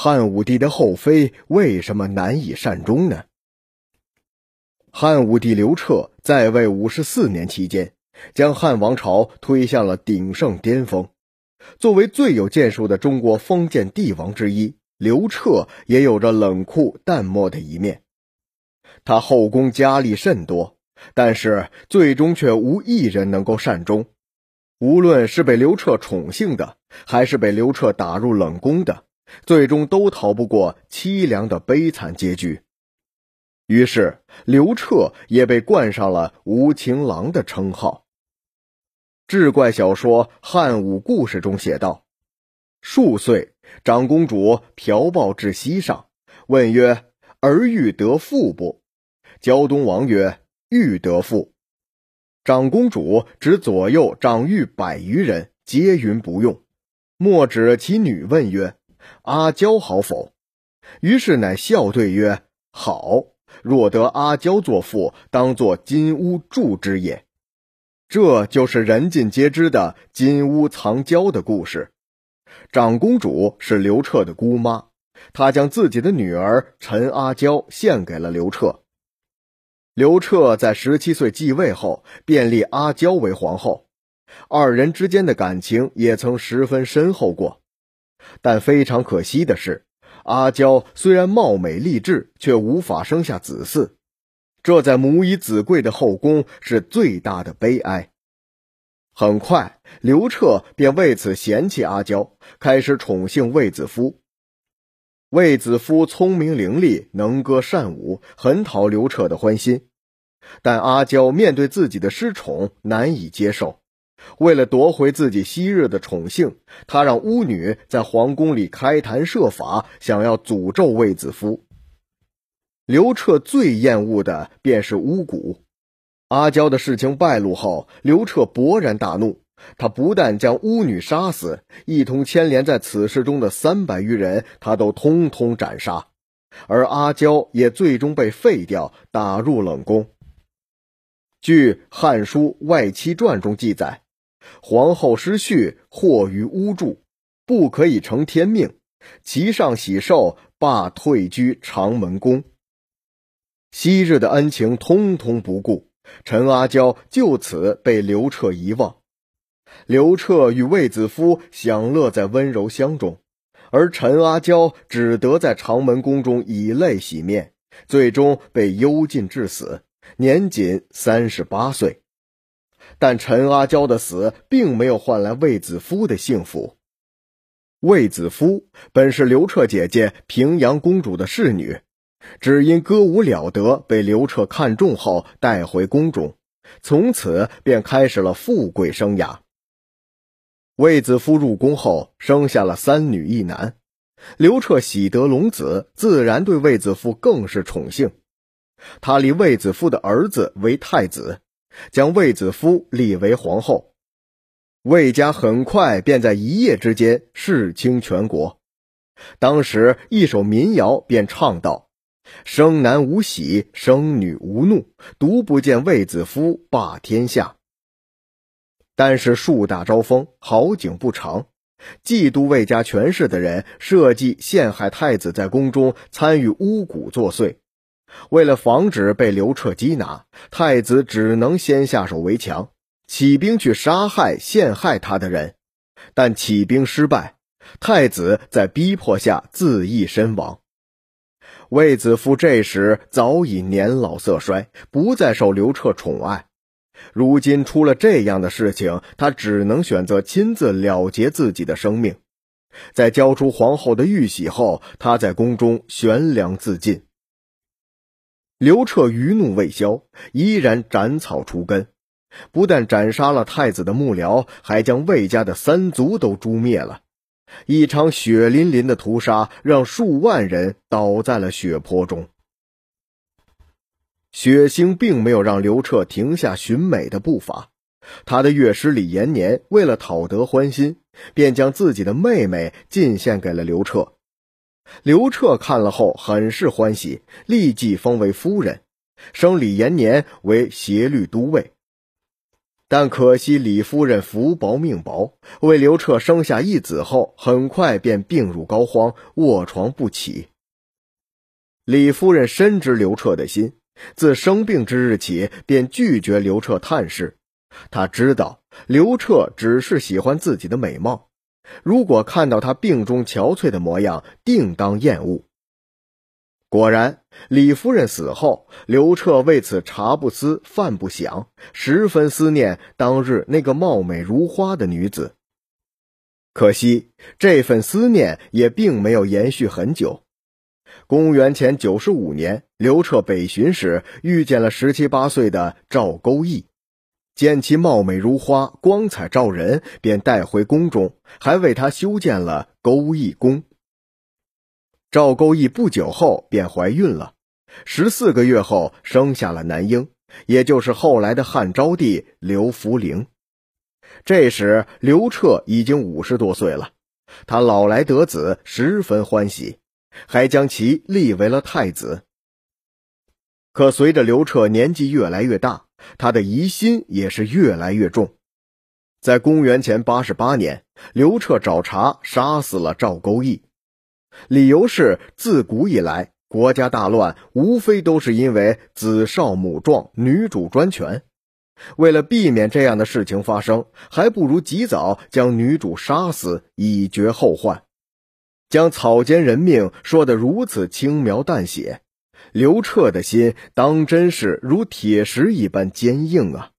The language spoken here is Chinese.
汉武帝的后妃为什么难以善终呢？汉武帝刘彻在位五十四年期间，将汉王朝推向了鼎盛巅峰。作为最有建树的中国封建帝王之一，刘彻也有着冷酷淡漠的一面。他后宫佳丽甚多，但是最终却无一人能够善终。无论是被刘彻宠幸的，还是被刘彻打入冷宫的，最终都逃不过凄凉的悲惨结局。于是，刘彻也被冠上了“无情郎”的称号。志怪小说《汉武故事》中写道：“数岁，长公主嫖报至西上，问曰：‘儿欲得妇不？’胶东王曰：‘欲得妇。’”长公主指左右长御百余人，皆云不用。莫指其女问曰：“阿娇好否？”于是乃笑对曰：“好。若得阿娇作妇，当作金屋住之也。”这就是人尽皆知的金屋藏娇的故事。长公主是刘彻的姑妈，她将自己的女儿陈阿娇献给了刘彻。刘彻在十七岁继位后，便立阿娇为皇后，二人之间的感情也曾十分深厚过。但非常可惜的是，阿娇虽然貌美丽质，却无法生下子嗣，这在母以子贵的后宫是最大的悲哀。很快，刘彻便为此嫌弃阿娇，开始宠幸卫子夫。卫子夫聪明伶俐，能歌善舞，很讨刘彻的欢心。但阿娇面对自己的失宠难以接受，为了夺回自己昔日的宠幸，他让巫女在皇宫里开坛设法，想要诅咒卫子夫。刘彻最厌恶的便是巫蛊。阿娇的事情败露后，刘彻勃然大怒，他不但将巫女杀死，一同牵连在此事中的三百余人，他都通通斩杀，而阿娇也最终被废掉，打入冷宫。据《汉书外戚传》中记载，皇后失序，祸于巫祝，不可以成天命。其上喜寿，罢退居长门宫。昔日的恩情通通不顾，陈阿娇就此被刘彻遗忘。刘彻与卫子夫享乐在温柔乡中，而陈阿娇只得在长门宫中以泪洗面，最终被幽禁致死。年仅三十八岁，但陈阿娇的死并没有换来卫子夫的幸福。卫子夫本是刘彻姐姐平阳公主的侍女，只因歌舞了得，被刘彻看中后带回宫中，从此便开始了富贵生涯。卫子夫入宫后生下了三女一男，刘彻喜得龙子，自然对卫子夫更是宠幸。他立卫子夫的儿子为太子，将卫子夫立为皇后。卫家很快便在一夜之间势倾全国。当时一首民谣便唱道：“生男无喜，生女无怒，独不见卫子夫霸天下。”但是树大招风，好景不长，嫉妒卫家权势的人设计陷害太子，在宫中参与巫蛊作祟。为了防止被刘彻缉拿，太子只能先下手为强，起兵去杀害陷害他的人。但起兵失败，太子在逼迫下自缢身亡。卫子夫这时早已年老色衰，不再受刘彻宠爱。如今出了这样的事情，他只能选择亲自了结自己的生命。在交出皇后的玉玺后，他在宫中悬梁自尽。刘彻余怒未消，依然斩草除根，不但斩杀了太子的幕僚，还将魏家的三族都诛灭了。一场血淋淋的屠杀，让数万人倒在了血泊中。血腥并没有让刘彻停下寻美的步伐，他的乐师李延年为了讨得欢心，便将自己的妹妹进献给了刘彻。刘彻看了后很是欢喜，立即封为夫人，升李延年为协律都尉。但可惜李夫人福薄命薄，为刘彻生下一子后，很快便病入膏肓，卧床不起。李夫人深知刘彻的心，自生病之日起，便拒绝刘彻探视。她知道刘彻只是喜欢自己的美貌，如果看到他病中憔悴的模样，定当厌恶。果然，李夫人死后，刘彻为此茶不思饭不想，十分思念当日那个貌美如花的女子。可惜，这份思念也并没有延续很久。公元前九十五年，刘彻北巡时，遇见了十七八岁的赵勾弋，见其貌美如花，光彩照人，便带回宫中，还为他修建了勾弋宫。赵勾弋不久后便怀孕了，十四个月后生下了男婴，也就是后来的汉昭帝刘弗陵。这时刘彻已经五十多岁了，他老来得子，十分欢喜，还将其立为了太子。可随着刘彻年纪越来越大，他的疑心也是越来越重。在公元前八十八年，刘彻找茬杀死了赵勾义。理由是，自古以来，国家大乱无非都是因为子少母壮、女主专权。为了避免这样的事情发生，还不如及早将女主杀死，以绝后患。将草菅人命说得如此轻描淡写，刘彻的心当真是如铁石一般坚硬啊！